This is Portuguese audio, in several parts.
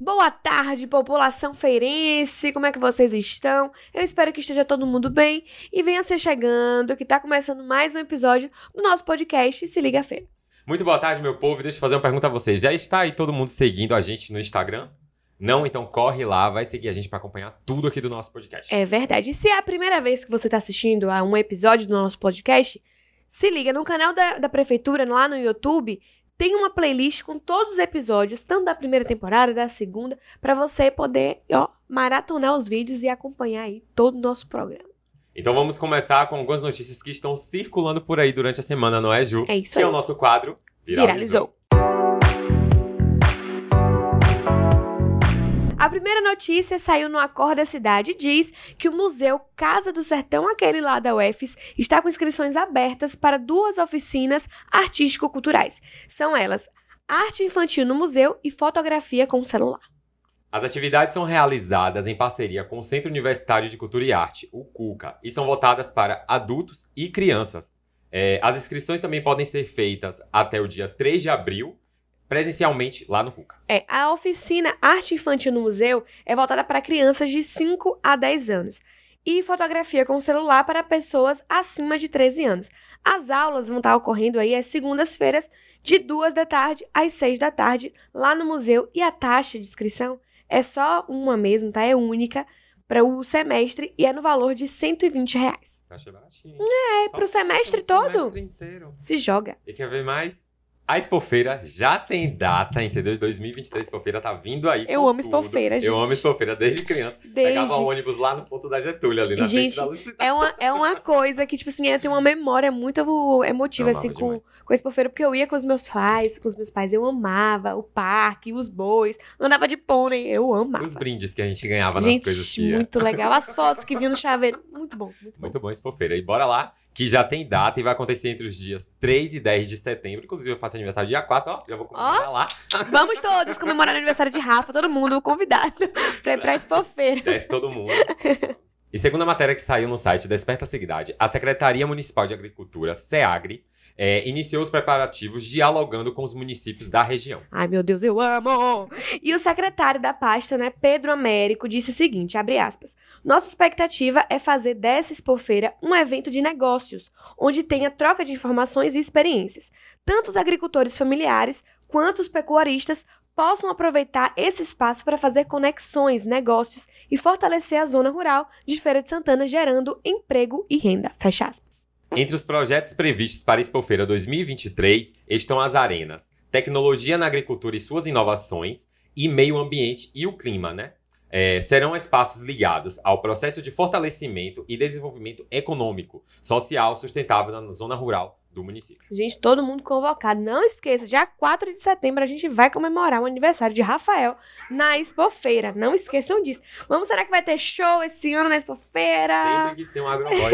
Boa tarde, população feirense. Como é que vocês estão? Eu espero que esteja todo mundo bem e venha ser chegando, que tá começando mais um episódio do nosso podcast Se Liga Feira. Muito boa tarde, meu povo. Deixa eu fazer uma pergunta a vocês. Já está aí todo mundo seguindo a gente no Instagram? Não? Então corre lá, vai seguir a gente para acompanhar tudo aqui do nosso podcast. É verdade. E se é a primeira vez que você está assistindo a um episódio do nosso podcast, se liga no canal da, da prefeitura, lá no YouTube, tem uma playlist com todos os episódios, tanto da primeira temporada, da segunda, para você poder, ó, maratonar os vídeos e acompanhar aí todo o nosso programa. Então vamos começar com algumas notícias que estão circulando por aí durante a semana, não é, Ju? É isso que aí. é o nosso quadro Viralizou. A primeira notícia saiu no Acordo da Cidade diz que o Museu Casa do Sertão, aquele lá da UFES, está com inscrições abertas para duas oficinas artístico-culturais. São elas Arte Infantil no Museu e Fotografia com celular. As atividades são realizadas em parceria com o Centro Universitário de Cultura e Arte, o CUCA, e são voltadas para adultos e crianças. É, as inscrições também podem ser feitas até o dia 3 de abril, presencialmente lá no CUCA. É, a oficina Arte Infantil no Museu é voltada para crianças de 5 a 10 anos e fotografia com celular para pessoas acima de 13 anos. As aulas vão estar ocorrendo aí às segundas-feiras, de 2 da tarde às 6 da tarde, lá no museu, e a taxa de inscrição é só uma mesmo, tá? É única para o semestre e é no valor de 120 reais. Achei baratinho. É, Só pro semestre todo. semestre inteiro. Se joga. E quer ver mais? A Expofeira já tem data, entendeu? De 2023, Expofeira tá vindo aí. Eu amo. Expofeira, gente. Eu amo Expofeira desde criança. Pegava Desde ônibus lá no ponto da Getúlio, ali na Gente, frente da Lucida. É uma, é uma coisa que, tipo assim, eu tenho uma memória muito emotiva, Eu assim, com, demais. Com esse pofeiro, porque eu ia com os meus pais, com os meus pais, eu amava o parque, os bois, andava de pônei, eu amava. Os brindes que a gente ganhava nas coisas Gente, que muito legal. As fotos que vinham no chaveiro, muito bom, muito bom. Muito bom Expofeira. E bora lá, que já tem data e vai acontecer entre os dias 3 e 10 de setembro. Inclusive, eu faço aniversário dia 4, ó. Já vou comemorar lá. Vamos todos comemorar o aniversário de Rafa, todo mundo convidado pra ir pra Expofeira. Desce todo mundo. E segundo a matéria que saiu no site Desperta Cidade, a Secretaria Municipal de Agricultura, SEAGRE, é, iniciou os preparativos dialogando com os municípios da região. Ai, meu Deus, eu amo! E o secretário da pasta, né, Pedro Américo, disse o seguinte, abre aspas, Nossa expectativa é fazer dessa expofeira um evento de negócios, onde tenha troca de informações e experiências. Tanto os agricultores familiares quanto os pecuaristas possam aproveitar esse espaço para fazer conexões, negócios e fortalecer a zona rural de Feira de Santana, gerando emprego e renda. Fecha aspas. Entre os projetos previstos para a Expofeira 2023 estão as arenas Tecnologia na Agricultura e suas inovações e Meio Ambiente e o Clima, né? É, serão espaços ligados ao processo de fortalecimento e desenvolvimento econômico, social sustentável na zona rural do município. Gente, todo mundo convocado. Não esqueça, dia 4 de setembro a gente vai comemorar o aniversário de Rafael na Expofeira. Não esqueçam disso. Vamos, será que vai ter show esse ano na Expofeira? Sempre que ser um agroboy?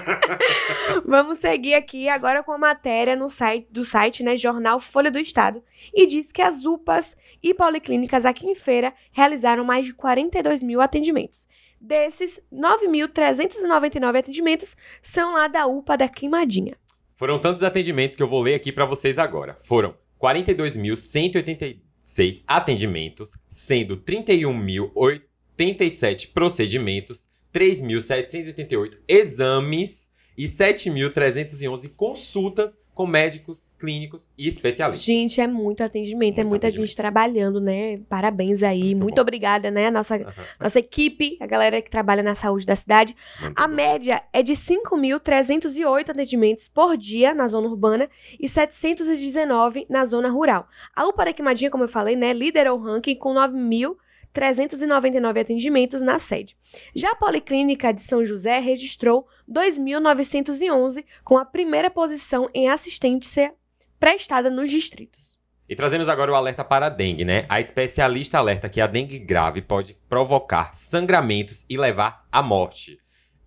Vamos seguir aqui agora com a matéria no site do site, né, Jornal Folha do Estado, e diz que as UPAs e policlínicas aqui em Feira realizaram mais de 42 mil atendimentos. Desses, 9.399 atendimentos são lá da UPA da Queimadinha. Foram tantos atendimentos que eu vou ler aqui para vocês agora. Foram 42.186 atendimentos, sendo 31.087 procedimentos, 3.788 exames e 7.311 consultas com médicos, clínicos e especialistas. Gente, é muito atendimento, é Muito muita atendimento. gente trabalhando, né? Parabéns aí, Muito muito, obrigada, né? Nossa, nossa equipe, a galera que trabalha na saúde da cidade. Muito A bom. média é de 5.308 atendimentos por dia na zona urbana e 719 na zona rural. A UPA da Queimadinha, como eu falei, né, liderou o ranking com 9.399 atendimentos na sede. Já a Policlínica de São José registrou 2.911, com a primeira posição em assistência prestada nos distritos. E trazemos agora o alerta para a dengue, né? A especialista alerta que a dengue grave pode provocar sangramentos e levar à morte.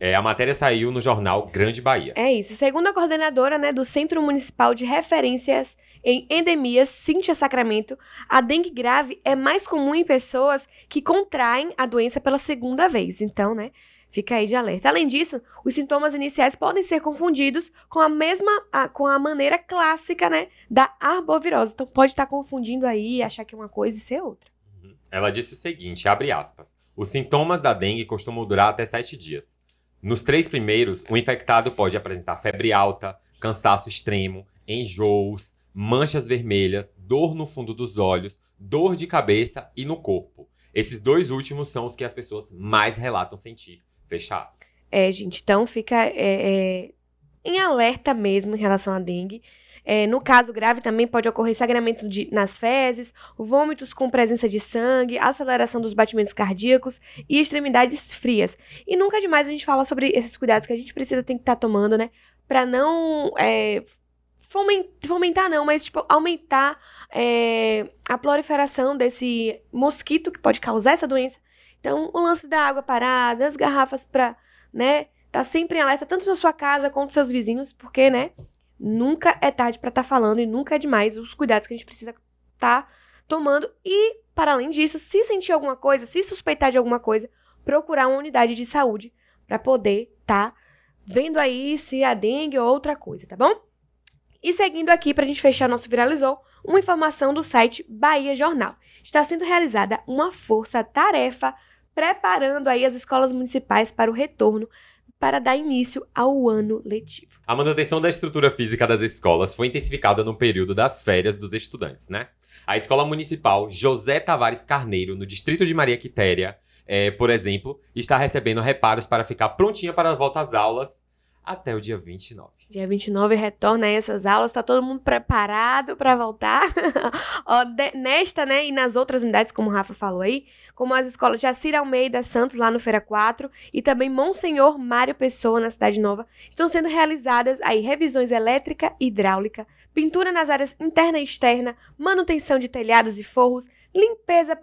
É, a matéria saiu no jornal Grande Bahia. É isso. Segundo a coordenadora né, do Centro Municipal de Referências em Endemias, Cíntia Sacramento, a dengue grave é mais comum em pessoas que contraem a doença pela segunda vez. Então, né, Fica aí de alerta. Além disso, os sintomas iniciais podem ser confundidos com a mesma, a, com a maneira clássica, né, da arbovirose. Então pode estar confundindo aí, achar que é uma coisa e ser outra. Uhum. Ela disse o seguinte, abre aspas, os sintomas da dengue costumam durar até sete dias. Nos três primeiros, o infectado pode apresentar febre alta, cansaço extremo, enjoos, manchas vermelhas, dor no fundo dos olhos, dor de cabeça e no corpo. Esses dois últimos são os que as pessoas mais relatam sentir. Fecha aspas. É, gente, então fica é, é, em alerta mesmo em relação à dengue. É, no caso grave, também pode ocorrer sangramento de, nas fezes, vômitos com presença de sangue, aceleração dos batimentos cardíacos e extremidades frias. E nunca é demais a gente falar sobre esses cuidados que a gente precisa ter que estar tá tomando, né? Pra não é, fomentar não, mas tipo, aumentar é, a proliferação desse mosquito que pode causar essa doença. Então, o lance da água parada, as garrafas para, né, tá sempre em alerta tanto na sua casa quanto nos seus vizinhos, porque, né, nunca é tarde para estar tá falando e nunca é demais os cuidados que a gente precisa estar tá tomando e, para além disso, se sentir alguma coisa, se suspeitar de alguma coisa, procurar uma unidade de saúde para poder estar tá vendo aí se é dengue ou outra coisa, tá bom? E seguindo aqui, para a gente fechar nosso Viralizou, uma informação do site Bahia Jornal. Está sendo realizada uma força-tarefa preparando aí as escolas municipais para o retorno para dar início ao ano letivo. A manutenção da estrutura física das escolas foi intensificada no período das férias dos estudantes, né? A Escola Municipal José Tavares Carneiro, no distrito de Maria Quitéria, é, por exemplo, está recebendo reparos para ficar prontinha para a volta às aulas até o dia 29. Dia 29 retorna aí essas aulas, tá todo mundo preparado para voltar. Ó, de, nesta, né, e nas outras unidades, como o Rafa falou aí, como as escolas Jacira Almeida Santos, lá no Feira 4, e também Monsenhor Mário Pessoa, na Cidade Nova, estão sendo realizadas aí revisões elétrica e hidráulica, pintura nas áreas interna e externa, manutenção de telhados e forros, limpeza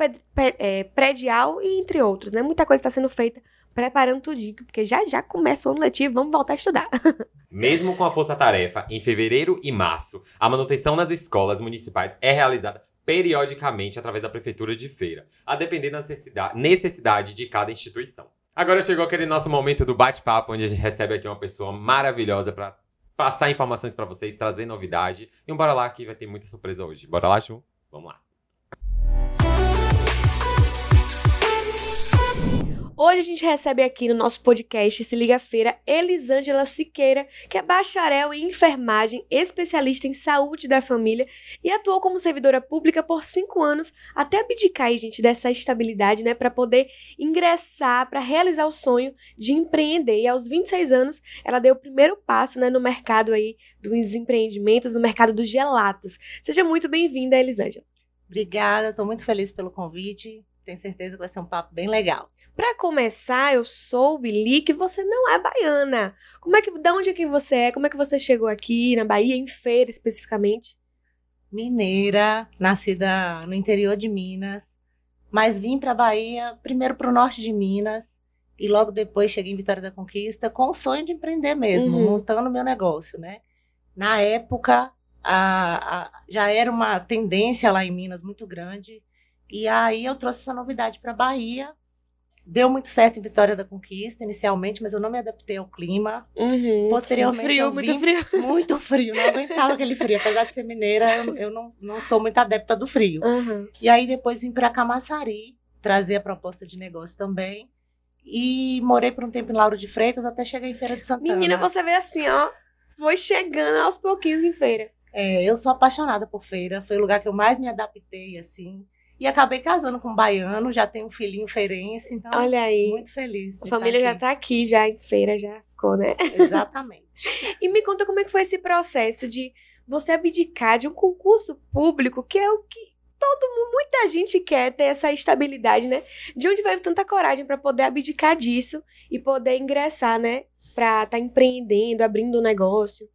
é, predial e entre outros, né? Muita coisa está sendo feita preparando tudinho, porque já já começa o ano letivo, vamos voltar a estudar. Mesmo com a força-tarefa, em fevereiro e março, a manutenção nas escolas municipais é realizada periodicamente através da prefeitura de feira, a depender da necessidade, de cada instituição. Agora chegou aquele nosso momento do bate-papo, onde a gente recebe aqui uma pessoa maravilhosa para passar informações para vocês, trazer novidade. E um bora lá que vai ter muita surpresa hoje. Bora lá, Ju? Vamos lá. Hoje a gente recebe aqui no nosso podcast Se Liga Feira Elisângela Siqueira, que é bacharel em enfermagem, especialista em saúde da família e atuou como servidora pública por cinco anos até abdicar, gente, dessa estabilidade, né, para poder ingressar, para realizar o sonho de empreender. E aos 26 anos, ela deu o primeiro passo, né, no mercado aí dos empreendimentos, no mercado dos gelatos. Seja muito bem-vinda, Elisângela. Obrigada, estou muito feliz pelo convite. Tenho certeza que vai ser um papo bem legal. Para começar, eu soube, li que você não é baiana. Como é que, da onde é que você é? Como é que você chegou aqui na Bahia, em feira especificamente? Mineira, nascida no interior de Minas, mas vim para Bahia primeiro para o norte de Minas e logo depois cheguei em Vitória da Conquista com o sonho de empreender mesmo, uhum. montando meu negócio, né? Na época, a, a, já era uma tendência lá em Minas muito grande e aí eu trouxe essa novidade para Bahia Deu muito certo em Vitória da Conquista, inicialmente, mas eu não me adaptei ao clima. Uhum. Posteriormente. Frio, eu muito frio. Muito frio, não aguentava aquele frio. Apesar de ser mineira, eu, eu não, não sou muito adepta do frio. Uhum. E aí depois vim para Camaçari, trazer a proposta de negócio também. E morei por um tempo em Lauro de Freitas até chegar em Feira de Santana. Menina, você vê assim, ó. Foi chegando aos pouquinhos em feira. É, eu sou apaixonada por feira. Foi o lugar que eu mais me adaptei, assim. E acabei casando com um baiano, já tenho um filhinho feirense, então Olha aí. muito feliz. A família já tá aqui, já em feira, já ficou, né? Exatamente. e me conta como é que foi esse processo de você abdicar de um concurso público, que é o que todo mundo, muita gente quer ter essa estabilidade, né? De onde veio tanta coragem para poder abdicar disso e poder ingressar, né? Pra estar tá empreendendo, abrindo um negócio.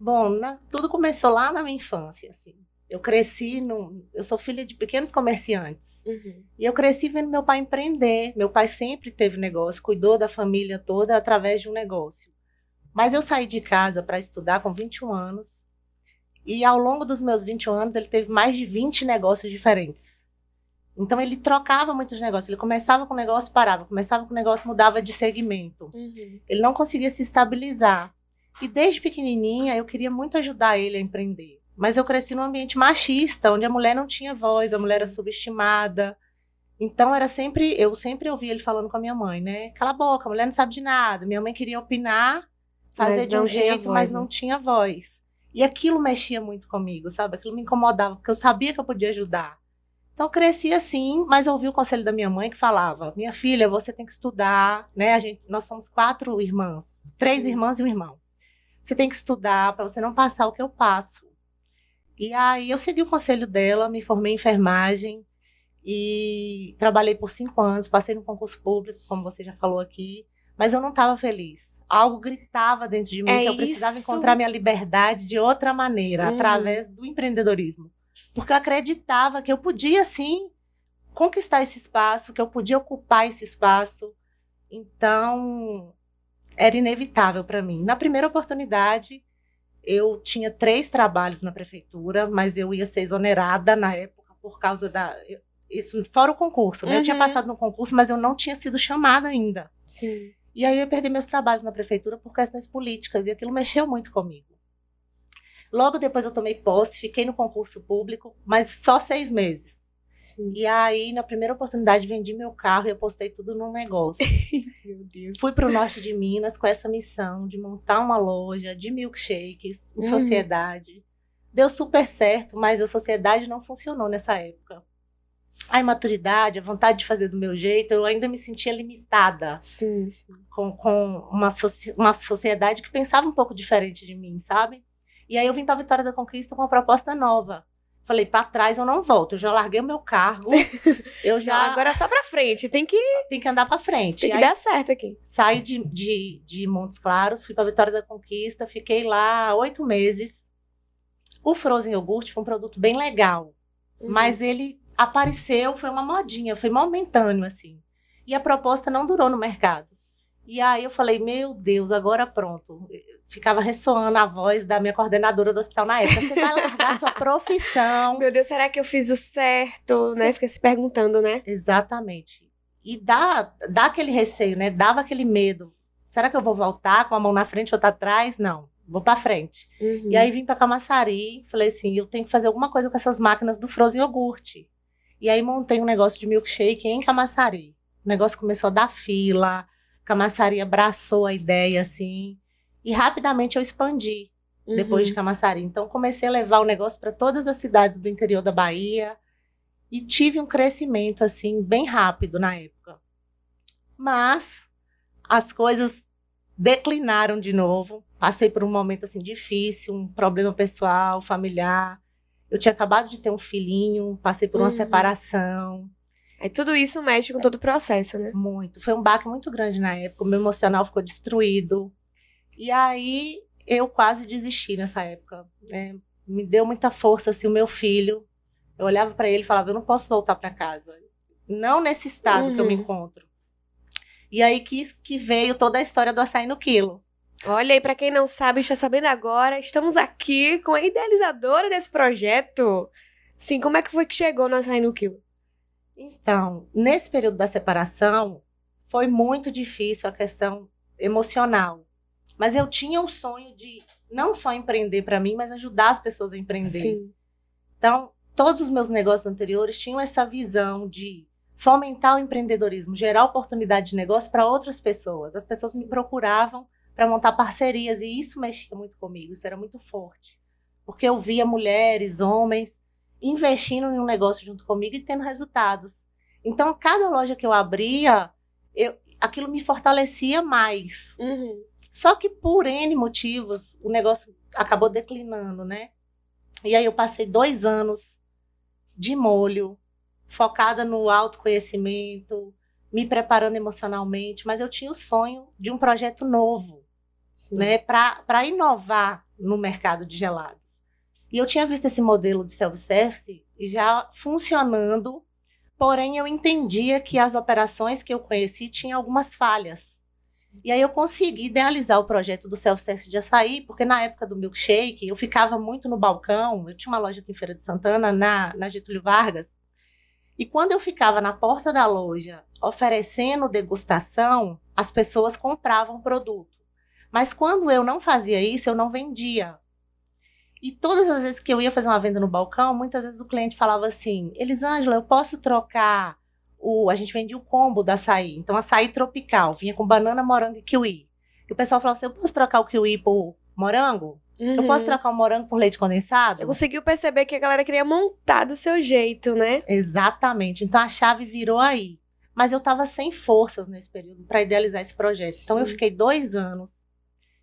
Bom, na, tudo começou lá na minha infância, assim. Eu cresci no. Eu sou filha de pequenos comerciantes. Uhum. E eu cresci vendo meu pai empreender. Meu pai sempre teve negócio, cuidou da família toda através de um negócio. Mas eu saí de casa para estudar com 21 anos. E ao longo dos meus 21 anos, ele teve mais de 20 negócios diferentes. Então ele trocava muitos negócios. Ele começava com o negócio, parava. Começava com o negócio, mudava de segmento. Uhum. Ele não conseguia se estabilizar. E desde pequenininha eu queria muito ajudar ele a empreender. Mas eu cresci num ambiente machista, onde a mulher não tinha voz, a mulher era subestimada. Então era sempre, eu sempre ouvia ele falando com a minha mãe, né? Cala a boca, a mulher não sabe de nada. Minha mãe queria opinar, fazer Mas de um jeito, voz, mas né? não tinha voz. E aquilo mexia muito comigo, sabe? Aquilo me incomodava, porque eu sabia que eu podia ajudar. Então eu cresci assim, mas ouvi o conselho da minha mãe que falava: "Minha filha, você tem que estudar, né? A gente, nós somos quatro irmãs, três Sim. irmãs e um irmão. Você tem que estudar para você não passar o que eu passo". E aí eu segui o conselho dela, me formei em enfermagem e trabalhei por cinco anos, passei no concurso público, como você já falou aqui, mas eu não estava feliz. Algo gritava dentro de mim É que eu precisava isso. encontrar minha liberdade de outra maneira, Uhum. através do empreendedorismo. Porque eu acreditava que eu podia, sim, conquistar esse espaço, que eu podia ocupar esse espaço. Então, era inevitável para mim. Na primeira oportunidade, eu tinha três trabalhos na prefeitura, mas eu ia ser exonerada na época por causa da. Isso fora o concurso, né? Eu tinha Uhum. passado no concurso, mas eu não tinha sido chamada ainda. Sim. E aí eu ia perder meus trabalhos na prefeitura por questões políticas, e aquilo mexeu muito comigo. Logo depois eu tomei posse, fiquei no concurso público, mas só seis meses. Sim. E aí, na primeira oportunidade, vendi meu carro e apostei tudo num negócio. Meu Deus. Fui para o norte de Minas com essa missão de montar uma loja de milkshakes em Uhum. sociedade. Deu super certo, mas a sociedade não funcionou nessa época. A imaturidade, a vontade de fazer do meu jeito, eu ainda me sentia limitada Sim, sim. com, com uma, uma sociedade que pensava um pouco diferente de mim, sabe? E aí eu vim para Vitória da Conquista com uma proposta nova. Falei, para trás eu não volto, eu já larguei o meu cargo, eu Já, agora é só pra frente. Tem que, tenho que andar para frente. tem E que aí dar certo aqui. Saí de, de, de Montes Claros, fui para Vitória da Conquista, fiquei lá oito meses. O Frozen Yogurt foi um produto bem legal, Uhum. mas ele apareceu, foi uma modinha, foi momentâneo, assim. E a proposta não durou no mercado. E aí eu falei, meu Deus, agora pronto. Ficava ressoando a voz da minha coordenadora do hospital na época. Você vai largar sua profissão. Meu Deus, será que eu fiz o certo? Né? Fica se perguntando, né? Exatamente. E dá, dá aquele receio, né? Dava aquele medo. Será que eu vou voltar com a mão na frente ou outra atrás? Não, vou para frente. Uhum. E aí vim para Camaçari, falei assim, eu tenho que fazer alguma coisa com essas máquinas do Frozen Yogurt. E aí montei um negócio de milkshake em Camaçari. O negócio começou a dar fila, Camaçari abraçou a ideia assim, e rapidamente eu expandi Uhum. depois de Camaçari. Então comecei a levar o negócio para todas as cidades do interior da Bahia e tive um crescimento assim bem rápido na época. Mas as coisas declinaram de novo. Passei por um momento assim difícil, um problema pessoal, familiar. Eu tinha acabado de ter um filhinho, passei por uma Uhum. separação, Aí tudo isso mexe com todo o processo, né? muito. Foi um baque muito grande na época, o meu emocional ficou destruído. E aí eu quase desisti nessa época. né? Me deu muita força assim o meu filho. Eu olhava para ele e falava: "Eu não posso voltar para casa. Não nesse estado que eu me Uhum. encontro". E aí que, que veio toda a história do açaí no quilo. Olha aí, pra quem não sabe, está sabendo agora, estamos aqui com a idealizadora desse projeto. Sim, como é que foi que chegou no Açaí no Quilo? Então, nesse período da separação, foi muito difícil a questão emocional. Mas eu tinha o sonho de não só empreender para mim, mas ajudar as pessoas a empreender. Sim. Então, todos os meus negócios anteriores tinham essa visão de fomentar o empreendedorismo, gerar oportunidade de negócio para outras pessoas. As pessoas me procuravam para montar parcerias e isso mexia muito comigo, isso era muito forte. Porque eu via mulheres, homens investindo em um negócio junto comigo e tendo resultados. Então, cada loja que eu abria, eu, aquilo me fortalecia mais. Uhum. Só que por N motivos, o negócio acabou declinando, né? E aí eu passei dois anos de molho, focada no autoconhecimento, me preparando emocionalmente, mas eu tinha o sonho de um projeto novo, Sim. né? Para inovar no mercado de gelados. E eu tinha visto esse modelo de self-service já funcionando, porém eu entendia que as operações que eu conheci tinham algumas falhas. E aí eu consegui idealizar o projeto do self-service de açaí, porque na época do milkshake eu ficava muito no balcão, eu tinha uma loja aqui em Feira de Santana, na, na Getúlio Vargas, E quando eu ficava na porta da loja oferecendo degustação, as pessoas compravam produto. Mas quando eu não fazia isso, eu não vendia. E todas as vezes que eu ia fazer uma venda no balcão, muitas vezes o cliente falava assim: Elisângela, eu posso trocar o. A gente vendia o combo da açaí. Então, açaí tropical, vinha com banana, morango e kiwi. E o pessoal falava assim: eu posso trocar o kiwi por morango? Uhum. Eu posso trocar o morango por leite condensado? Eu conseguiu perceber que a galera queria montar do seu jeito, né? Exatamente. Então a chave virou aí. Mas eu estava sem forças nesse período para idealizar esse projeto. Então eu Sim. fiquei dois anos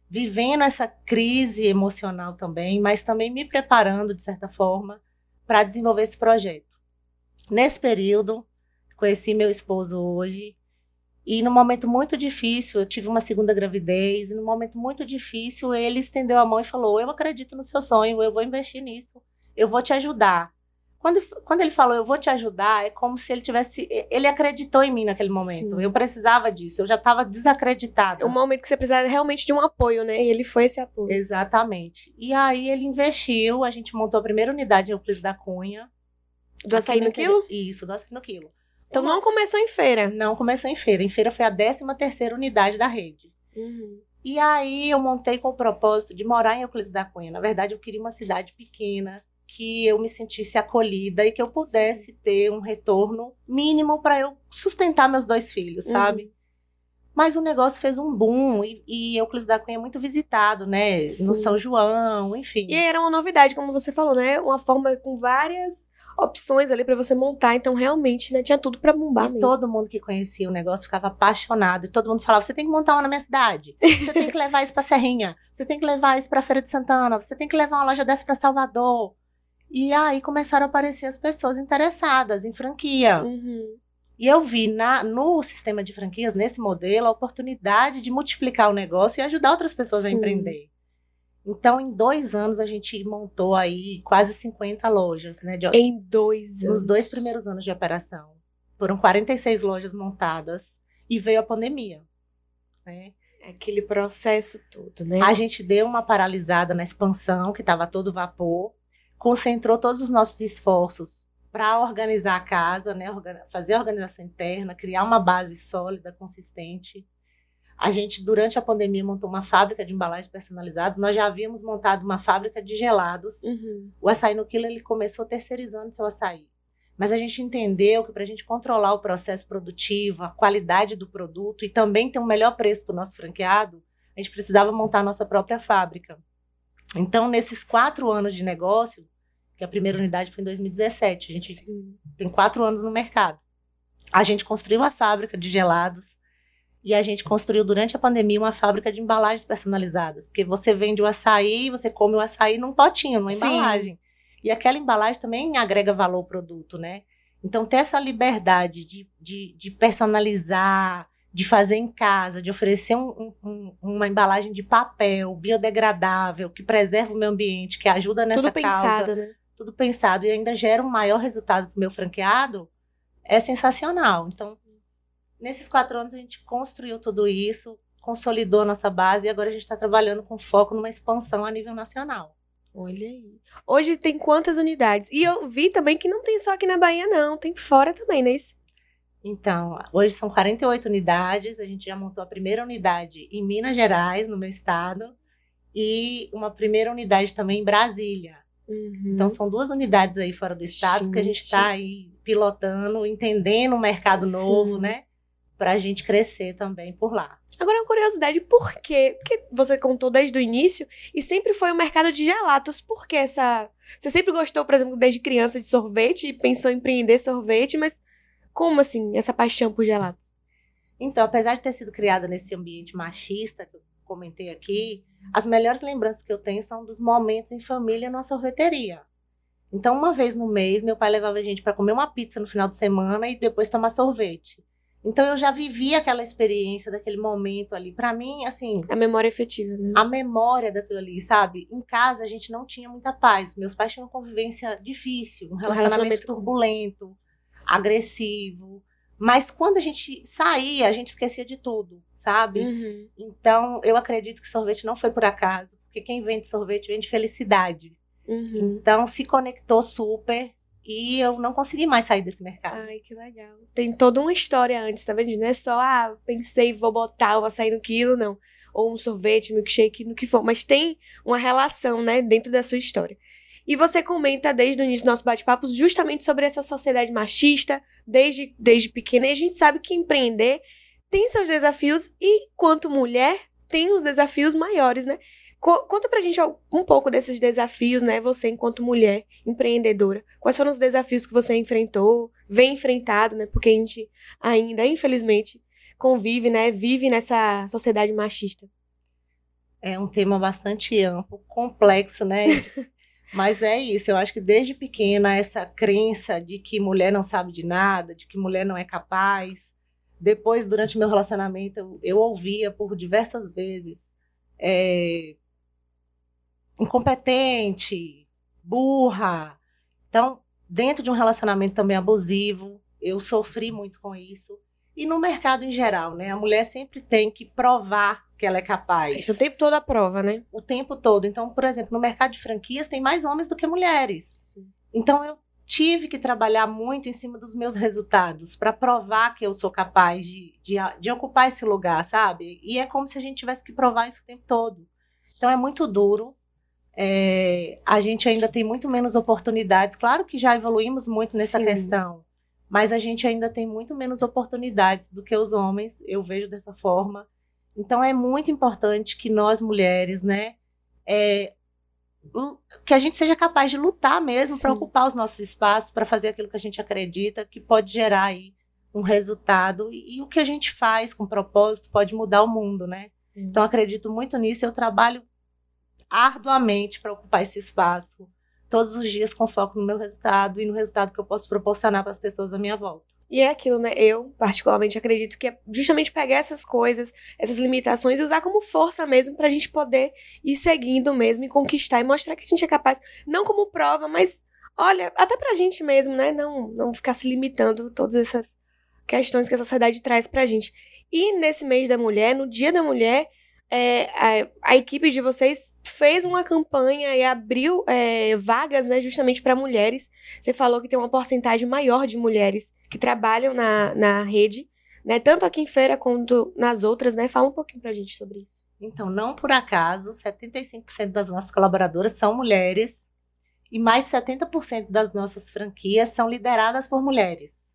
vivendo essa crise emocional também, mas também me preparando, de certa forma, para desenvolver esse projeto. Nesse período, conheci meu esposo hoje. E num momento muito difícil, eu tive uma segunda gravidez, e num momento muito difícil, ele estendeu a mão e falou: Eu acredito no seu sonho, eu vou investir nisso, eu vou te ajudar. Quando, quando ele falou, eu vou te ajudar, é como se ele tivesse. Ele acreditou em mim naquele momento. Sim. Eu precisava disso, eu já estava desacreditada. É um momento que você precisava realmente de um apoio, né? E ele foi esse apoio. Exatamente. E aí ele investiu, a gente montou a primeira unidade em Euclides da Cunha. Do açaí no quilo? Isso, do açaí no quilo. Então não começou em feira. Não começou em feira. Em feira foi a 13 terceira unidade da rede. Uhum. E aí eu montei com o propósito de morar em Euclides da Cunha. Na verdade, eu queria uma cidade pequena, que eu me sentisse acolhida e que eu pudesse ter um retorno mínimo para eu sustentar meus dois filhos, Uhum. sabe? Mas o negócio fez um boom e, e Euclides da Cunha é muito visitado, né? No Sim. São João, enfim. E era uma novidade, como você falou, né? Uma forma com várias opções ali pra você montar. Então, realmente, né? Tinha tudo pra bombar E mesmo. todo mundo que conhecia o negócio ficava apaixonado. E todo mundo falava: você tem que montar uma na minha cidade. Você tem que levar isso pra Serrinha. Você tem que levar isso pra Feira de Santana. Você tem que levar uma loja dessa pra Salvador. E aí começaram a aparecer as pessoas interessadas em franquia. Uhum. E eu vi na, no sistema de franquias, nesse modelo, a oportunidade de multiplicar o negócio e ajudar outras pessoas a Sim. empreender. Então, em dois anos, a gente montou aí quase 50 lojas, né? de- Em dois anos. nos dois primeiros anos de operação. Foram 46 lojas montadas e veio a pandemia. né? Aquele processo todo, né? A gente deu uma paralisada na expansão, que estava todo vapor, concentrou todos os nossos esforços para organizar a casa, né? fazer a organização interna, criar uma base sólida, consistente. A gente, durante a pandemia, montou uma fábrica de embalagens personalizadas. Nós já havíamos montado uma fábrica de gelados. Uhum. O açaí no quilo ele começou terceirizando seu açaí. Mas a gente entendeu que para a gente controlar o processo produtivo, a qualidade do produto e também ter um melhor preço para o nosso franqueado, a gente precisava montar a nossa própria fábrica. Então, nesses quatro anos de negócio, que a primeira unidade foi em 2017, a gente Sim. tem quatro anos no mercado. A gente construiu a fábrica de gelados e a gente construiu durante a pandemia uma fábrica de embalagens personalizadas. Porque você vende o açaí, você come o açaí num potinho, numa Sim. embalagem. E aquela embalagem também agrega valor ao produto, né? Então, ter essa liberdade de, de, de personalizar, de fazer em casa, de oferecer um- um- um- uma embalagem de papel biodegradável, que preserva o meio ambiente, que ajuda nessa Tudo causa pensado, né? tudo pensado e ainda gera um maior resultado para o meu franqueado, é sensacional. Então, nesses quatro anos, a gente construiu tudo isso, consolidou a nossa base e agora a gente está trabalhando com foco numa expansão a nível nacional. Olha aí. Hoje tem quantas unidades? E eu vi também que não tem só aqui na Bahia, não. Tem fora também, não é isso? Então, hoje são 48 unidades, a gente já montou a primeira unidade em Minas Gerais, no meu estado, e uma primeira unidade também em Brasília. Uhum. Então, são duas unidades aí fora do estado que a gente Gente. está aí pilotando, entendendo um mercado Sim. novo, né? Para a gente crescer também por lá. Agora, uma curiosidade, por quê? Porque você contou desde o início e sempre foi o mercado de gelatos. Por que essa. Você sempre gostou, por exemplo, desde criança de sorvete e pensou em empreender sorvete, mas como assim, essa paixão por gelatos? Então, apesar de ter sido criada nesse ambiente machista que eu comentei aqui, as melhores lembranças que eu tenho são dos momentos em família numa sorveteria. Então, uma vez no mês, meu pai levava a gente para comer uma pizza no final de semana e depois tomar sorvete. Então, eu já vivi aquela experiência daquele momento ali. Para mim, assim, A memória efetiva, né? a memória daquilo ali, sabe? Em casa a gente não tinha muita paz. Meus pais tinham uma convivência difícil, um relacionamento, relacionamento turbulento, agressivo. Mas quando a gente saía, a gente esquecia de tudo, sabe? Uhum. Então, eu acredito que sorvete não foi por acaso, porque quem vende sorvete vende felicidade. Uhum. Então, se conectou super e eu não consegui mais sair desse mercado. Ai, que legal. Tem toda uma história antes, tá vendo? Não é só, ah, pensei, vou botar, vou sair no quilo, não. Ou um sorvete, milkshake, no que for. Mas tem uma relação, né, dentro da sua história. E você comenta desde o início do nosso bate-papo justamente sobre essa sociedade machista, desde, desde pequena. E a gente sabe que empreender tem seus desafios e, quanto mulher, tem os desafios maiores, né? Conta pra gente um pouco desses desafios, né? Você, enquanto mulher empreendedora. Quais foram os desafios que você enfrentou, vem enfrentado, né? Porque a gente ainda, infelizmente, convive, né? Vive nessa sociedade machista. É um tema bastante amplo, complexo, né? Mas é isso, eu acho que desde pequena essa crença de que mulher não sabe de nada, de que mulher não é capaz. Depois, durante meu relacionamento, eu, eu ouvia por diversas vezes é, incompetente, burra. Então, dentro de um relacionamento também abusivo, eu sofri muito com isso. E no mercado em geral, né? A mulher sempre tem que provar que ela é capaz. Isso o tempo todo a prova, né? O tempo todo. Então, por exemplo, no mercado de franquias tem mais homens do que mulheres. Sim. Então, eu tive que trabalhar muito em cima dos meus resultados para provar que eu sou capaz de, de, de ocupar esse lugar, sabe? E é como se a gente tivesse que provar isso o tempo todo. Então, é muito duro. É, a gente ainda tem muito menos oportunidades. Claro que já evoluímos muito nessa Sim. questão, mas a gente ainda tem muito menos oportunidades do que os homens, eu vejo dessa forma. Então é muito importante que nós mulheres, né, é, que a gente seja capaz de lutar mesmo para ocupar os nossos espaços, para fazer aquilo que a gente acredita que pode gerar aí um resultado e, e o que a gente faz com propósito pode mudar o mundo, né? Hum. Então acredito muito nisso. Eu trabalho arduamente para ocupar esse espaço todos os dias com foco no meu resultado e no resultado que eu posso proporcionar para as pessoas à minha volta. E é aquilo, né? Eu, particularmente, acredito que é justamente pegar essas coisas, essas limitações e usar como força mesmo pra gente poder ir seguindo mesmo e conquistar e mostrar que a gente é capaz, não como prova, mas olha, até pra gente mesmo, né? Não, não ficar se limitando todas essas questões que a sociedade traz pra gente. E nesse mês da mulher, no dia da mulher, é, a, a, equipe de vocês fez uma campanha e abriu é, vagas, né, justamente para mulheres. Você falou que tem uma porcentagem maior de mulheres que trabalham na, na rede, né, tanto aqui em Feira quanto nas outras, né? Fala um pouquinho para a gente sobre isso. Então, não por acaso, 75% das nossas colaboradoras são mulheres e mais 70% das nossas franquias são lideradas por mulheres.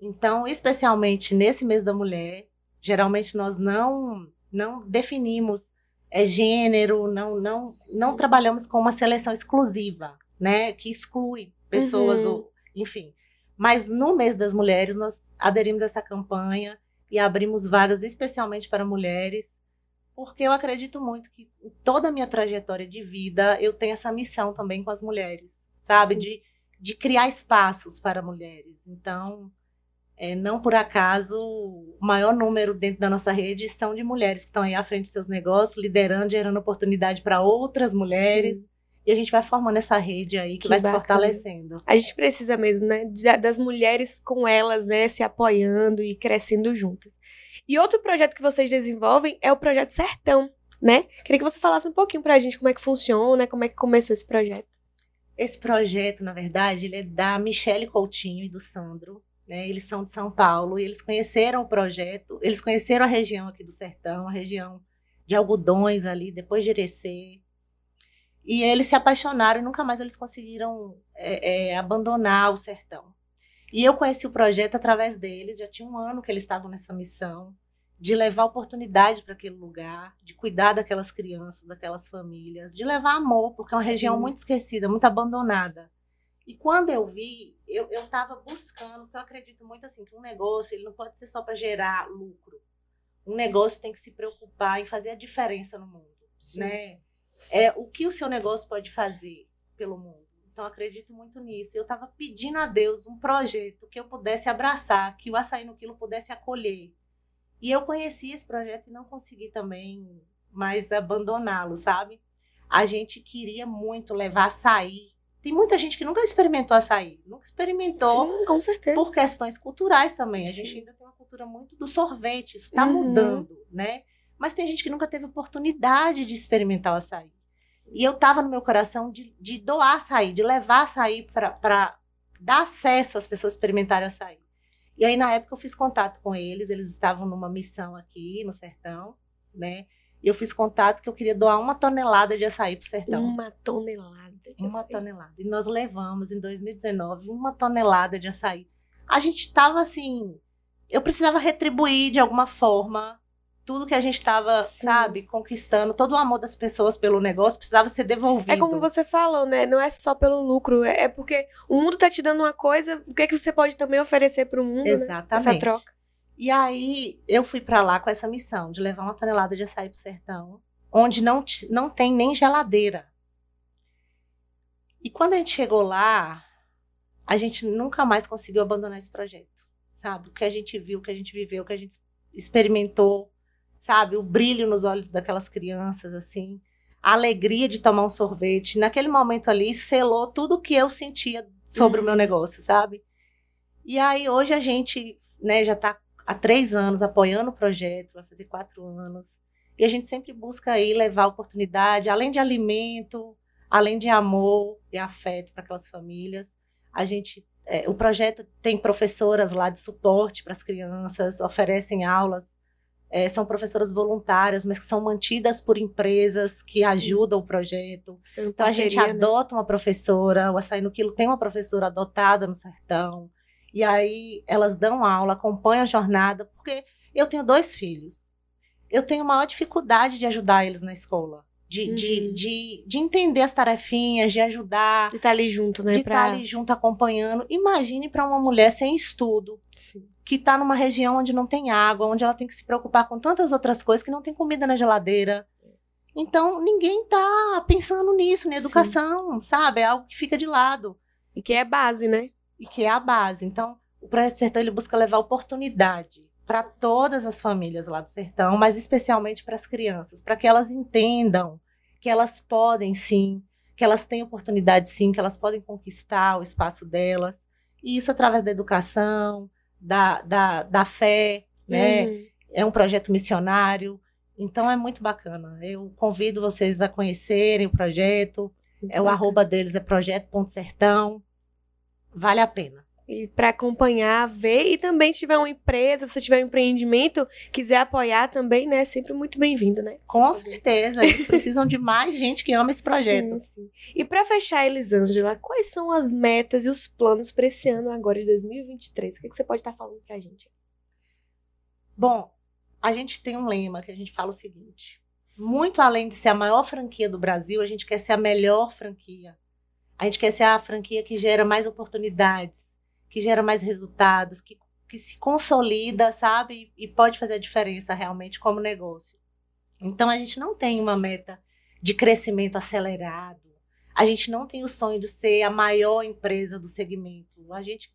Então, especialmente nesse mês da mulher, geralmente nós não não definimos é, gênero, não, não, não trabalhamos com uma seleção exclusiva, né? Que exclui pessoas, uhum. ou, enfim. Mas no mês das mulheres, nós aderimos a essa campanha e abrimos vagas especialmente para mulheres, porque eu acredito muito que em toda a minha trajetória de vida eu tenho essa missão também com as mulheres, sabe? De, de criar espaços para mulheres. Então, é, não por acaso, o maior número dentro da nossa rede são de mulheres que estão aí à frente dos seus negócios, liderando, gerando oportunidade para outras mulheres. Sim. E a gente vai formando essa rede aí que, que vai bacana. se fortalecendo. A gente precisa mesmo, né? Das mulheres com elas, né? Se apoiando e crescendo juntas. E outro projeto que vocês desenvolvem é o Projeto Sertão, né? Queria que você falasse um pouquinho pra gente como é que funciona, como é que começou esse projeto. Esse projeto, na verdade, ele é da Michele Coutinho e do Sandro. Né? Eles são de São Paulo e eles conheceram o projeto, eles conheceram a região aqui do sertão, a região de algodões ali, depois de Irecê. E eles se apaixonaram e nunca mais eles conseguiram é, é, abandonar o sertão. E eu conheci o projeto através deles, já tinha um ano que eles estavam nessa missão de levar oportunidade para aquele lugar, de cuidar daquelas crianças, daquelas famílias, de levar amor, porque é uma Sim. região muito esquecida, muito abandonada. E quando eu vi, eu estava buscando, porque eu acredito muito assim, que um negócio ele não pode ser só para gerar lucro. Um negócio tem que se preocupar em fazer a diferença no mundo, Sim. né? É o que o seu negócio pode fazer pelo mundo. Então acredito muito nisso. Eu estava pedindo a Deus um projeto que eu pudesse abraçar, que o açaí no quilo pudesse acolher. E eu conheci esse projeto e não consegui também mais abandoná-lo, sabe? A gente queria muito levar açaí tem muita gente que nunca experimentou açaí, nunca experimentou. Sim, com certeza. Por questões culturais também. A Sim. gente ainda tem uma cultura muito do sorvete, isso está uhum. mudando, né? Mas tem gente que nunca teve oportunidade de experimentar o açaí. E eu tava no meu coração de, de doar açaí, de levar açaí para dar acesso às pessoas experimentarem açaí. E aí, na época, eu fiz contato com eles, eles estavam numa missão aqui no sertão, né? E eu fiz contato que eu queria doar uma tonelada de açaí pro sertão. Uma tonelada de Uma açaí. tonelada. E nós levamos em 2019 uma tonelada de açaí. A gente estava assim. Eu precisava retribuir de alguma forma tudo que a gente estava, sabe, conquistando. Todo o amor das pessoas pelo negócio precisava ser devolvido. É como você falou, né? Não é só pelo lucro, é é porque o mundo tá te dando uma coisa, o que é que você pode também oferecer pro mundo, né? Essa Exatamente. troca. E aí eu fui pra lá com essa missão de levar uma tonelada de açaí pro sertão, onde não, não tem nem geladeira. E quando a gente chegou lá, a gente nunca mais conseguiu abandonar esse projeto, sabe? O que a gente viu, o que a gente viveu, o que a gente experimentou, sabe? O brilho nos olhos daquelas crianças, assim, a alegria de tomar um sorvete. Naquele momento ali, selou tudo o que eu sentia sobre o meu negócio, sabe? E aí, hoje a gente, né, já tá há três anos apoiando o projeto, vai fazer quatro anos. E a gente sempre busca aí levar oportunidade, além de alimento, além de amor e afeto para aquelas famílias. A gente, é, o projeto tem professoras lá de suporte para as crianças, oferecem aulas. é, são professoras voluntárias, mas que são mantidas por empresas que Sim. ajudam o projeto. Então, Então a gente né? adota uma professora, o Açaí no Quilo tem uma professora adotada no sertão. E aí elas dão aula, acompanham a jornada, porque eu tenho dois filhos. Eu tenho maior dificuldade de ajudar eles na escola. De, de, Uhum. de, de entender as tarefinhas, de ajudar, De estar ali junto, né? de pra... estar ali junto acompanhando. Imagine para uma mulher sem estudo, Sim. que está numa região onde não tem água, onde ela tem que se preocupar com tantas outras coisas, que não tem comida na geladeira. Então, ninguém tá pensando nisso, na Sim. educação, sabe? É algo que fica de lado E que é base, né? e que é a base. Então, o Projeto Sertão ele busca levar oportunidade para todas as famílias lá do sertão, mas especialmente para as crianças, para que elas entendam que elas podem sim, que elas têm oportunidade sim, que elas podem conquistar o espaço delas. E isso através da educação, da, da, da fé, né? Uhum. é um projeto missionário. Então é muito bacana. Eu convido vocês a conhecerem o projeto. Muito É o bacana. arroba deles é projeto.sertão. Vale a pena. E para acompanhar, ver e também se tiver uma empresa, se você tiver um empreendimento, quiser apoiar também, né? É sempre muito bem-vindo, né? Com certeza, eles precisam de mais gente que ama esse projeto. Sim, sim. E para fechar, Elisângela, quais são as metas e os planos para esse ano agora de 2023? O que, que você pode estar falando pra gente? Bom, a gente tem um lema que a gente fala o seguinte: muito além de ser a maior franquia do Brasil, a gente quer ser a melhor franquia. A gente quer ser a franquia que gera mais oportunidades, que gera mais resultados, que, que se consolida, sabe? E pode fazer a diferença realmente como negócio. Então a gente não tem uma meta de crescimento acelerado. A gente não tem o sonho de ser a maior empresa do segmento. A gente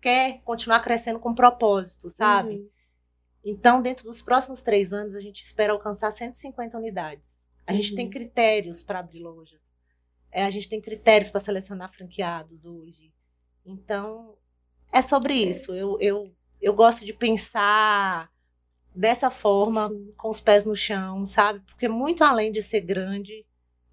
quer continuar crescendo com propósito, sabe? Uhum. Então, dentro dos próximos três anos, a gente espera alcançar 150 unidades. A gente Uhum. tem critérios para abrir lojas. É, a gente tem critérios para selecionar franqueados hoje. Então, é sobre isso. Eu, eu, eu gosto de pensar dessa forma, Sim. com os pés no chão, sabe? Porque muito além de ser grande,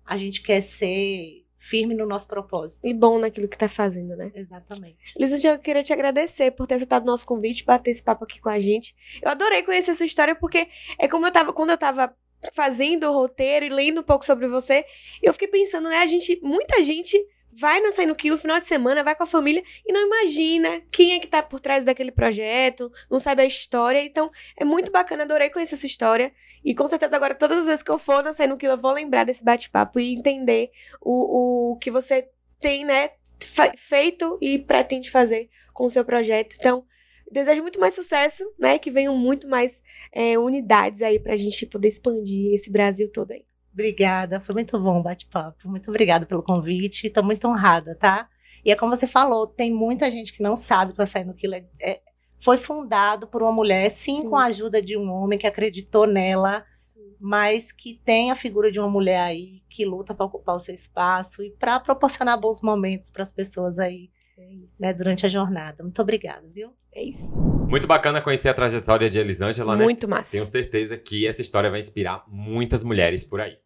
a gente quer ser firme no nosso propósito. E bom naquilo que tá fazendo, né? Exatamente. Elisângela, eu queria te agradecer por ter aceitado o nosso convite, bater esse papo aqui com a gente. Eu adorei conhecer a sua história, porque é como eu tava, quando eu tava fazendo o roteiro e lendo um pouco sobre você, eu fiquei pensando, né, a gente, muita gente vai no Sai no Quilo final de semana, vai com a família e não imagina quem é que tá por trás daquele projeto, não sabe a história. Então, é muito bacana, adorei conhecer essa história. E com certeza agora, todas as vezes que eu for no Sai no Quilo, eu vou lembrar desse bate-papo e entender o, o que você tem, né, feito e pretende fazer com o seu projeto. Então, desejo muito mais sucesso, né? Que venham muito mais é, unidades aí pra gente poder expandir esse Brasil todo aí. Obrigada, foi muito bom o bate-papo. Muito obrigada pelo convite. Estou muito honrada, tá? E é como você falou, tem muita gente que não sabe que o Açaí no Quilo é, é- foi fundado por uma mulher, sim, Sim. com a ajuda de um homem que acreditou nela, mas que tem a figura de uma mulher aí que luta para ocupar o seu espaço e para proporcionar bons momentos para as pessoas aí, É isso. né, durante a jornada. Muito obrigada, viu? É isso. Muito bacana conhecer a trajetória de Elisângela, né? Muito massa. Tenho certeza que essa história vai inspirar muitas mulheres por aí.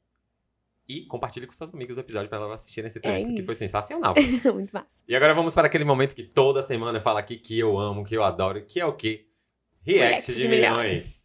E compartilhe com seus amigos o episódio para elas assistirem entrevista, que É isso. foi sensacional. Muito massa. e agora vamos para aquele momento que toda semana eu falo aqui que eu amo, que eu adoro, que é o quê? React, de, milhões.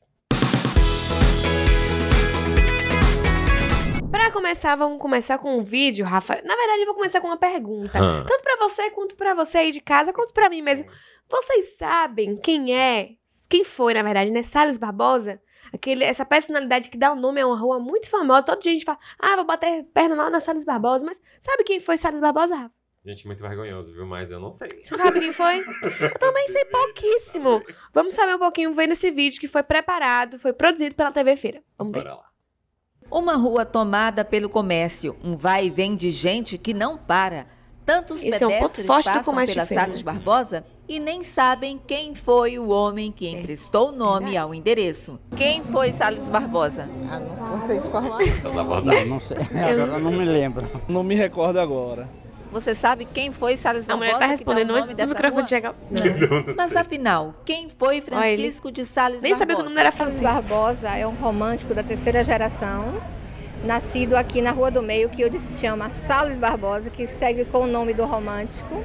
Pra começar, vamos começar com um vídeo, Rafa. Na verdade, eu vou começar com uma pergunta. Hã. Tanto pra você, quanto pra você aí de casa, quanto pra mim mesmo. Vocês sabem quem é, quem foi, na verdade, né? Salles Barbosa? Aquele, essa personalidade que dá o nome a uma rua muito famosa. Todo dia a gente fala, ah, vou bater perna lá na Salles Barbosa. Mas sabe quem foi Salles Barbosa, Rafa? Gente, muito vergonhoso, viu? Mas eu não sei. Sabe quem foi? Eu também sei pouquíssimo. Vamos saber um pouquinho vendo esse vídeo que foi preparado, foi produzido pela TV Feira. Vamos ver. Bora lá. Uma rua tomada pelo comércio, um vai e vem de gente que não para. Tantos Esse é um ponto pedestres forte do passam pela Salles? Barbosa e nem sabem quem foi o homem que É. emprestou o nome ao endereço. Quem foi Salles Barbosa? Ah, não consigo informar. Não sei. Agora não me lembro. Não me recordo agora. Você sabe quem foi Salles A Barbosa? mulher tá que dá o respondendo antes do microfone chegar. Não. Mas afinal, quem foi. Francisco de Salles Nem sabia que o Barbosa? nome era Francisco. Barbosa é um romântico da terceira geração, nascido aqui na Rua do Meio, que hoje se chama Salles Barbosa, que segue com o nome do romântico.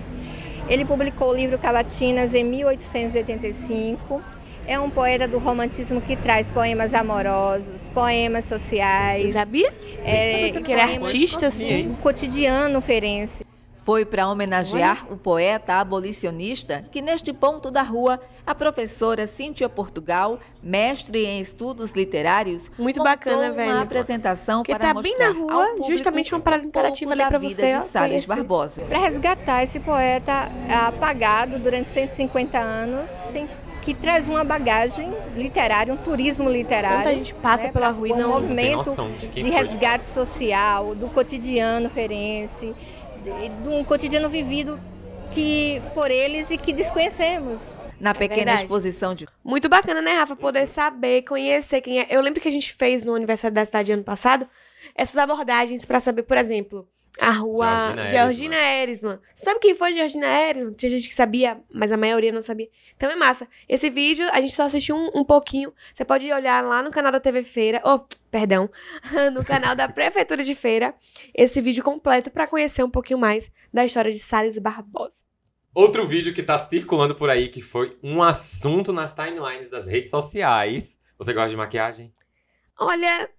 Ele publicou o livro Cavatinas em 1885. É um poeta do romantismo que traz poemas amorosos, poemas sociais, Sabia? é, que ele é artista, do assim. cotidiano ferense. Foi para homenagear o poeta abolicionista que, neste ponto da rua, a professora Cíntia Portugal, mestre em estudos literários, Muito bacana, velho. uma apresentação Porque para tá bem mostrar na rua, justamente uma parada interativa ali vida você, de Salles. Barbosa. Para resgatar esse poeta apagado durante 150 anos, sem- que traz uma bagagem literária, um turismo literário. Tanta gente passa né, pela rua e um Não tem movimento noção de quem de resgate social, do cotidiano ferense, de, um cotidiano vivido que por eles e que desconhecemos. Na pequena É exposição de Muito bacana, né, Rafa? Poder saber, conhecer quem é. Eu lembro que a gente fez no aniversário da cidade ano passado essas abordagens pra saber, por exemplo, a rua Georgina Erisman. Sabe quem foi Georgina Erisman? Tinha gente que sabia, mas a maioria não sabia. Então é massa. Esse vídeo a gente só assistiu um, um pouquinho. Você pode olhar lá no canal da TV Feira, oh, perdão, no canal da Prefeitura de Feira, esse vídeo completo pra conhecer um pouquinho mais da história de Salles Barbosa. Outro vídeo que tá circulando por aí, que foi um assunto nas timelines das redes sociais. Você gosta de maquiagem? Olha,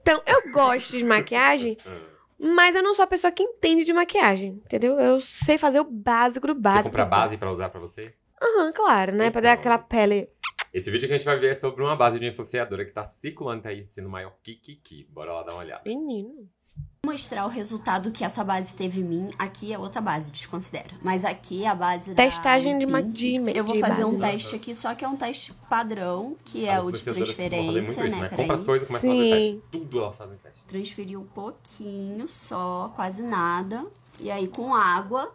então, eu gosto de maquiagem, mas eu não sou a pessoa que entende de maquiagem, entendeu? Eu sei fazer o básico do básico. Você compra do base pra usar pra você? Aham, claro, né? Pra dar Então. aquela pele. Esse vídeo que a gente vai ver é sobre uma base de influenciadora que tá circulando aí, sendo maior que Kiki. Bora lá dar uma olhada. Menino. Mostrar o resultado que essa base teve em mim. Aqui é outra base, desconsidera. Mas aqui é a base da Testagem de, de Eu vou fazer um né? teste aqui, só que é um teste padrão, que é o de transferência, isso, né? Compra as coisas e começa a fazer Sim. teste. Tudo elas fazem teste. Transferir um pouquinho só, quase nada. E aí com água,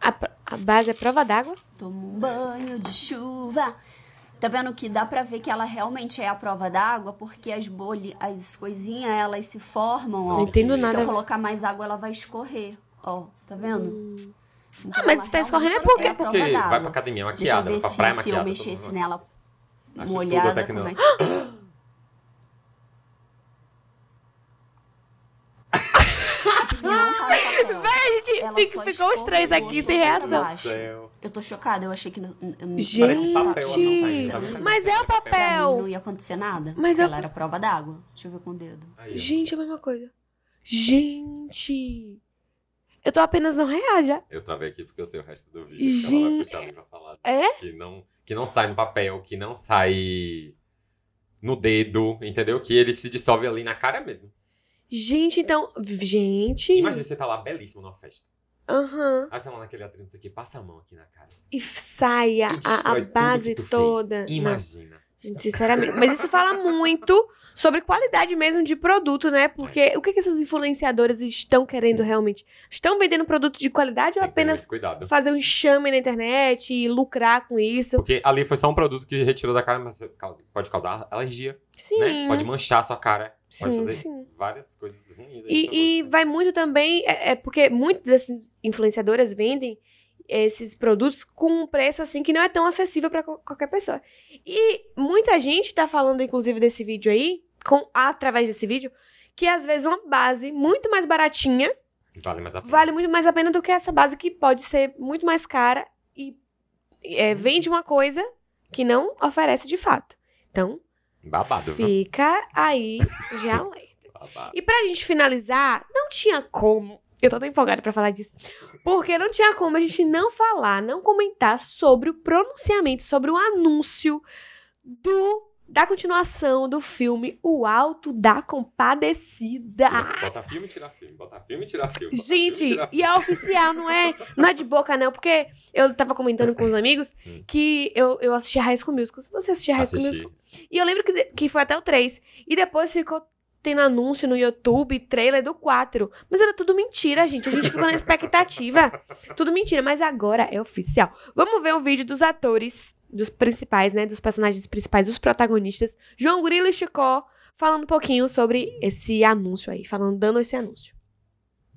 A, a base é prova d'água? tomo um banho de chuva. Tá vendo que dá pra ver que ela realmente é a prova d'água, porque as bolhas, as coisinhas, elas se formam, ó. Não entendo Se nada. eu colocar mais água, ela vai escorrer, ó. Tá vendo? Então, Ah, mas se tá escorrendo é realmente porque- a Porque vai pra academia Deixa eu maquiada, ver vai pra se, praia se maquiada. eu todo mexesse nela molhada, até que como não. é que... Se não tá no papel. A gente fica- ficou os três aqui sem reação. Eu tô chocada, eu achei que... Não, eu não- Gente, papel, não tá mas é o papel. não ia acontecer nada. Mas eu- ela era prova d'água. Deixa eu ver com o dedo. Aí. Gente, é a mesma coisa. Gente. Eu tô apenas não real já. Eu travei aqui porque eu sei o resto do vídeo. Então ela vai Gente. puxar ali pra falar. É? Que não, que não sai no papel, que não sai no dedo, entendeu? Que ele se dissolve ali na cara mesmo. Gente, então. Gente. Imagina você tá lá belíssimo numa festa. Aham. Aí você lá naquele atriz, que, passa a mão aqui na cara. E saia E a, a base toda. Imagina. Gente, sinceramente. Mas isso fala muito sobre qualidade mesmo de produto, né? Porque o que, que essas influenciadoras estão querendo realmente? Estão vendendo produto de qualidade ou apenas fazer um enxame na internet e lucrar com isso? Porque ali foi só um produto que retirou da cara, mas pode causar alergia, Sim. né? Pode manchar a sua cara. Pode Sim, fazer sim. várias coisas ruins. aí E, e vai muito também, é, é porque muitas dessas influenciadoras vendem esses produtos com um preço assim que não é tão acessível para qualquer pessoa. E muita gente tá falando, inclusive, desse vídeo aí, com, através desse vídeo, que às vezes uma base muito mais baratinha Vale mais vale muito mais a pena do que essa base que pode ser muito mais cara e é, vende uma coisa que não oferece de fato. Então, Babado, viu? fica aí já alerta. Babado. E pra gente finalizar, não tinha como. Eu tô tão empolgada pra falar disso. Porque não tinha como a gente não falar, não comentar sobre o pronunciamento, sobre o anúncio do da continuação do filme O Alto da Compadecida. Bota filme e tira filme. Bota filme e tira filme. bota filme Gente, tira e é oficial, não é, não é de boca, não. Porque eu tava comentando com os amigos Hum. que eu, eu assisti High School Musical. Você assistia High School. Musical? E eu lembro que, que foi até o 3. E depois ficou tendo anúncio no YouTube, trailer do 4. Mas era tudo mentira, gente. A gente ficou na expectativa. Tudo mentira, mas agora é oficial. Vamos ver um vídeo dos atores, dos principais, né? Dos personagens principais, dos protagonistas. João Grilo e Chicó, falando um pouquinho sobre esse anúncio aí. Falando, dando esse anúncio.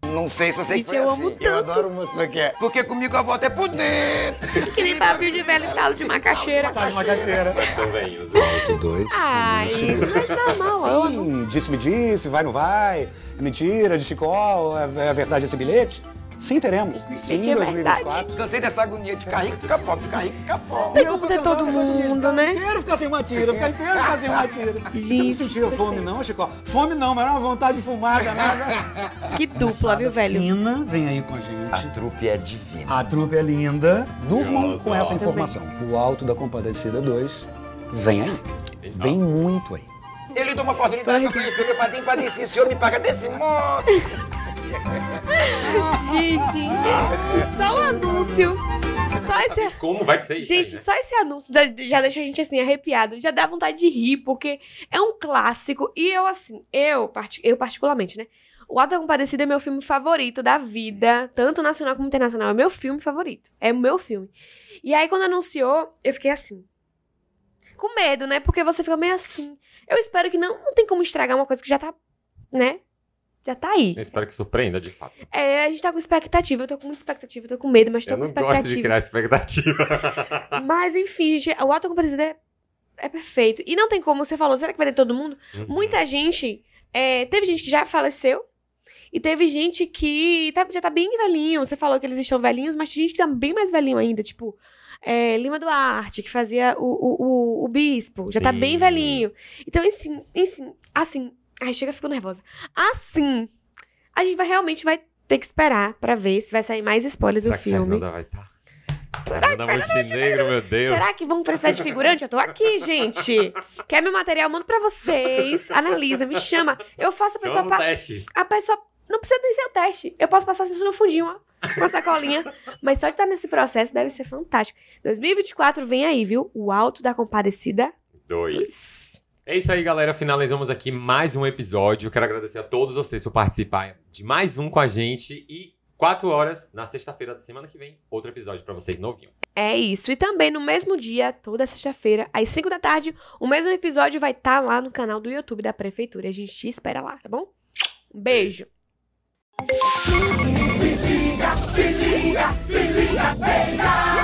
Não sei se eu sei Gente, que foi eu assim. amo Eu tanto. adoro música que é. Porque comigo a volta é por dentro. Que nem pavio de velho talo de macaxeira. Tá de macaxeira. Nós também, os Alto 2. Ai, mas normal, eu anúncio. Sim, disse-me disse, vai não vai, é mentira, de Chicó, é, é verdade esse bilhete? Sim, teremos. Sim, é 2024. Cansei dessa agonia de ficar rico, ficar pobre, ficar rico, ficar pobre. Tem como ter todo mundo, né? inteiro ficar sem uma tira, ficar inteiro ficar sem uma tira. Você não sentia fome não, Chicó? Fome não, mas era uma vontade de fumar danada. Que dupla, viu, velho? Fina, vem aí com a A gente. trupe é divina. A trupe é linda. Durmam com essa informação. O Alto da Compadecida 2 vem aí. Vem muito aí. Ele deu uma oportunidade pra conhecer meu padrinho padeci. O senhor me paga desse modo. Gente, só o anúncio. Só esse. Como vai ser isso? Gente, aí, né? só esse anúncio já deixa a gente assim arrepiado. Já dá vontade de rir, porque é um clássico. E eu, assim, eu, eu particularmente, né? O Alto da Compadecida é meu filme favorito da vida, tanto nacional como internacional. É meu filme favorito. É o meu filme. E aí, quando anunciou, eu fiquei assim. Com medo, né? Porque você fica meio assim. Eu espero que não, não tem como estragar uma coisa que já tá, né? Já tá aí. Eu espero que surpreenda, de fato. É, a gente tá com expectativa. Eu tô com muita expectativa, eu tô com medo, mas tô Eu com não gosto de expectativa. criar expectativa. Mas enfim, gente, o Alto Compadecida é, é perfeito. E não tem como, você falou, será que vai ter todo mundo? Uhum. Muita gente. é, teve gente que já faleceu. E teve gente que tá- já tá bem velhinho. Você falou que eles estão velhinhos, mas tem gente que tá bem mais velhinho ainda. Tipo, é, Lima Duarte, que fazia o, o, o, o bispo. Já tá Sim. bem velhinho. Então, assim, assim, assim. Ai, chega, fico nervosa. Assim, a gente vai realmente vai ter que esperar pra ver se vai sair mais spoilers Será do que filme. Fernanda vai estar? Fernanda Montenegro, meu Deus. Será que vão precisar de figurante? Eu tô aqui, gente. Quer meu material? Mando pra vocês. Analisa, me chama. Eu faço a pessoa. Chama pa- teste. A pessoa. Não precisa nem ser o teste. Eu posso passar isso no fundinho, ó. Com a sacolinha. Mas só de estar nesse processo deve ser fantástico. 2024 vem aí, viu? O Alto da Compadecida. Dois. É isso aí, galera. Finalizamos aqui mais um episódio. Quero agradecer a todos vocês por participar de mais um com a gente. E quatro horas na sexta-feira da semana que vem, outro episódio pra vocês novinho. É isso. E também no mesmo dia, toda sexta-feira, às 5 da tarde, o mesmo episódio vai estar lá no canal do YouTube da Prefeitura. A gente te espera lá, tá bom? Um beijo. Se liga, se liga, se liga.